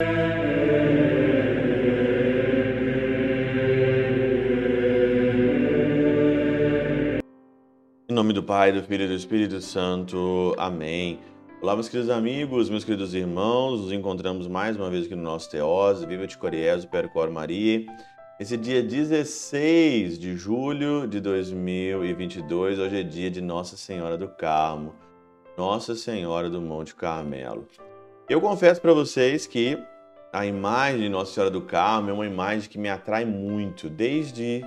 Em nome do Pai, do Filho e do Espírito Santo. Amém. Olá, meus queridos amigos, meus queridos irmãos. Nos encontramos mais uma vez aqui no nosso Teose. Viva de Coriés, Percor Maria. Esse dia 16 de julho de 2022, hoje é dia de Nossa Senhora do Carmo, Nossa Senhora do Monte Carmelo. Eu confesso para vocês que a imagem de Nossa Senhora do Carmo é uma imagem que me atrai muito, desde,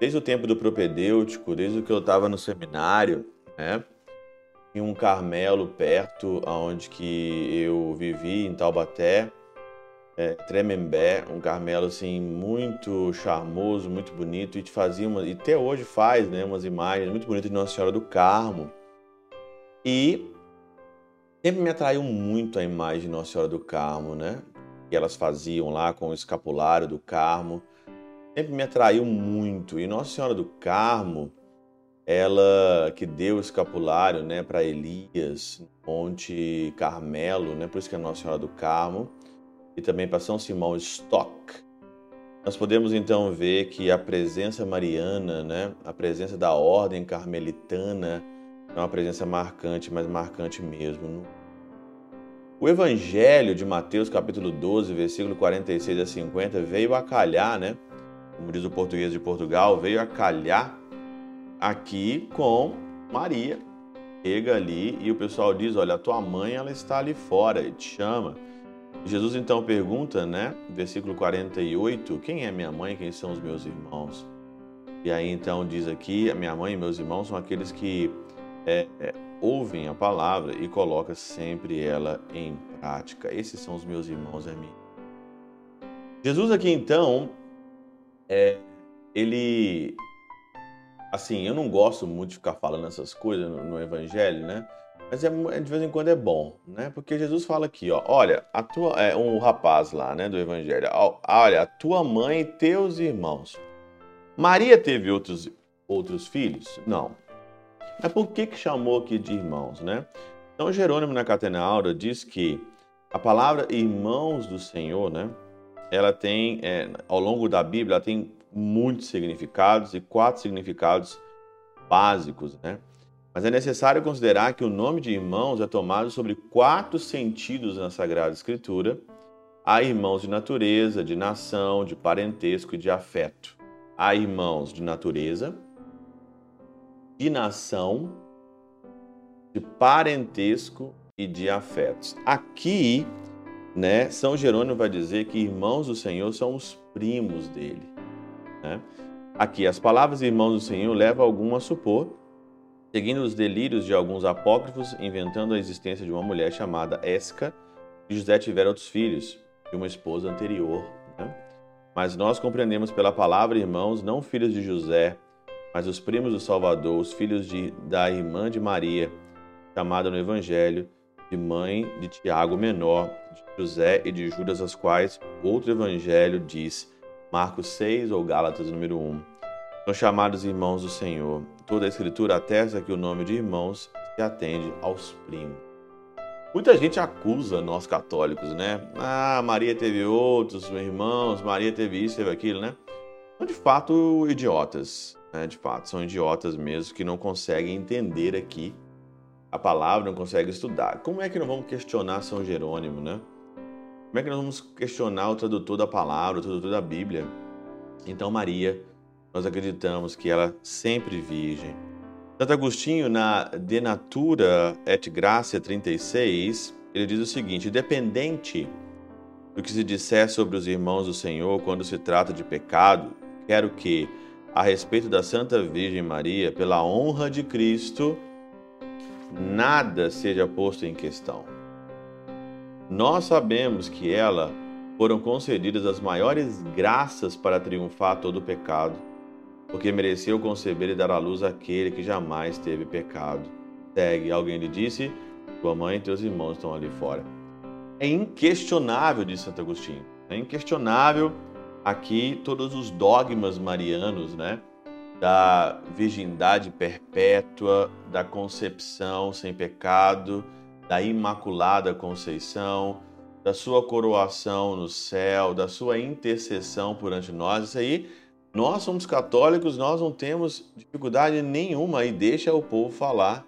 desde o tempo do propedêutico, desde que eu estava no seminário, né? Em um Carmelo perto aonde que eu vivi, em Taubaté, é, Tremembé, um Carmelo assim muito charmoso, muito bonito e te fazia uma, e até hoje faz, né, umas imagens muito bonitas de Nossa Senhora do Carmo. E sempre me atraiu muito a imagem de Nossa Senhora do Carmo, né? Que elas faziam lá com o escapulário do Carmo. Sempre me atraiu muito. E Nossa Senhora do Carmo, ela que deu o escapulário, né, para Elias, Monte Carmelo, né? Por isso que é Nossa Senhora do Carmo e também para São Simão Stock. Nós podemos então ver que a presença mariana, né, a presença da ordem carmelitana, é uma presença marcante, mas marcante mesmo. O Evangelho de Mateus, capítulo 12, versículo 46 a 50, veio a calhar, né? Como diz o português de Portugal, veio a calhar aqui com Maria. Chega ali e o pessoal diz: Olha, a tua mãe ela está ali fora e te chama. Jesus então pergunta, né, versículo 48, quem é minha mãe, quem são os meus irmãos? E aí então diz aqui, a minha mãe e meus irmãos são aqueles que é, é, ouvem a palavra e colocam sempre ela em prática. Esses são os meus irmãos, é mim. Jesus aqui então, é, ele, assim, eu não gosto muito de ficar falando essas coisas no, no Evangelho, né? Mas é, de vez em quando é bom, né? Porque Jesus fala aqui, ó, olha, a tua, é, um rapaz lá, né, do Evangelho, olha, a tua mãe e teus irmãos. Maria teve outros, outros filhos? Não. Mas por que que chamou aqui de irmãos, né? Então Jerônimo na Catena Aura diz que a palavra irmãos do Senhor, né? Ela tem, é, ao longo da Bíblia, ela tem muitos significados e quatro significados básicos, né? Mas é necessário considerar que o nome de irmãos é tomado sobre quatro sentidos na Sagrada Escritura. Há irmãos de natureza, de nação, de parentesco e de afeto. Há irmãos de natureza, de nação, de parentesco e de afetos. Aqui, né, São Jerônimo vai dizer que irmãos do Senhor são os primos dele. Né? Aqui, as palavras irmãos do Senhor levam algum a supor seguindo os delírios de alguns apócrifos, inventando a existência de uma mulher chamada Esca, e José tivera outros filhos, de uma esposa anterior. Né? Mas nós compreendemos pela palavra, irmãos, não filhos de José, mas os primos do Salvador, os filhos de, da irmã de Maria, chamada no Evangelho, de mãe de Tiago menor, de José e de Judas, as quais outro Evangelho diz, Marcos 6 ou Gálatas número 1. São chamados irmãos do Senhor. Toda a Escritura atesta que o nome de irmãos se atende aos primos. Muita gente acusa nós católicos, né? Ah, Maria teve outros irmãos, Maria teve isso, teve aquilo, né? São de fato idiotas, né? De fato, são idiotas mesmo que não conseguem entender aqui a palavra, não conseguem estudar. Como é que não vamos questionar São Jerônimo, né? Como é que nós vamos questionar o tradutor da palavra, o tradutor da Bíblia? Então, Maria nós acreditamos que ela sempre virgem. Santo Agostinho, na De Natura et Gracia 36, ele diz o seguinte: dependente do que se disser sobre os irmãos do Senhor quando se trata de pecado, quero que, a respeito da Santa Virgem Maria, pela honra de Cristo, nada seja posto em questão. Nós sabemos que ela foram concedidas as maiores graças para triunfar todo o pecado porque mereceu conceber e dar à luz aquele que jamais teve pecado. Segue, alguém lhe disse: Tua mãe e teus irmãos estão ali fora. É inquestionável, diz Santo Agostinho, é inquestionável aqui todos os dogmas marianos, né? Da virgindade perpétua, da concepção sem pecado, da imaculada conceição, da sua coroação no céu, da sua intercessão perante nós. Isso aí, nós somos católicos, nós não temos dificuldade nenhuma e deixa o povo falar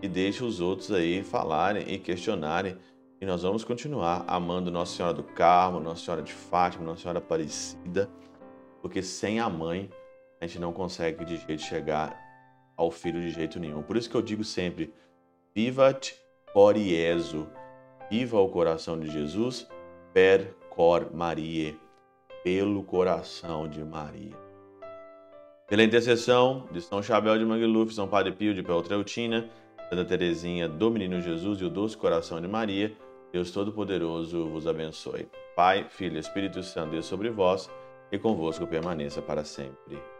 e deixa os outros aí falarem e questionarem. E nós vamos continuar amando Nossa Senhora do Carmo, Nossa Senhora de Fátima, Nossa Senhora Aparecida, porque sem a mãe a gente não consegue de jeito chegar ao filho de jeito nenhum. Por isso que eu digo sempre: Vivat cor Iesu, viva o coração de Jesus, per cor Marie, pelo coração de Maria. Pela intercessão de São Chabel de Mangluf, São Padre Pio de Peltreutina, Santa Teresinha do Menino Jesus e o Doce Coração de Maria, Deus Todo-Poderoso vos abençoe. Pai, Filho Espírito Santo, Deus sobre vós e convosco permaneça para sempre.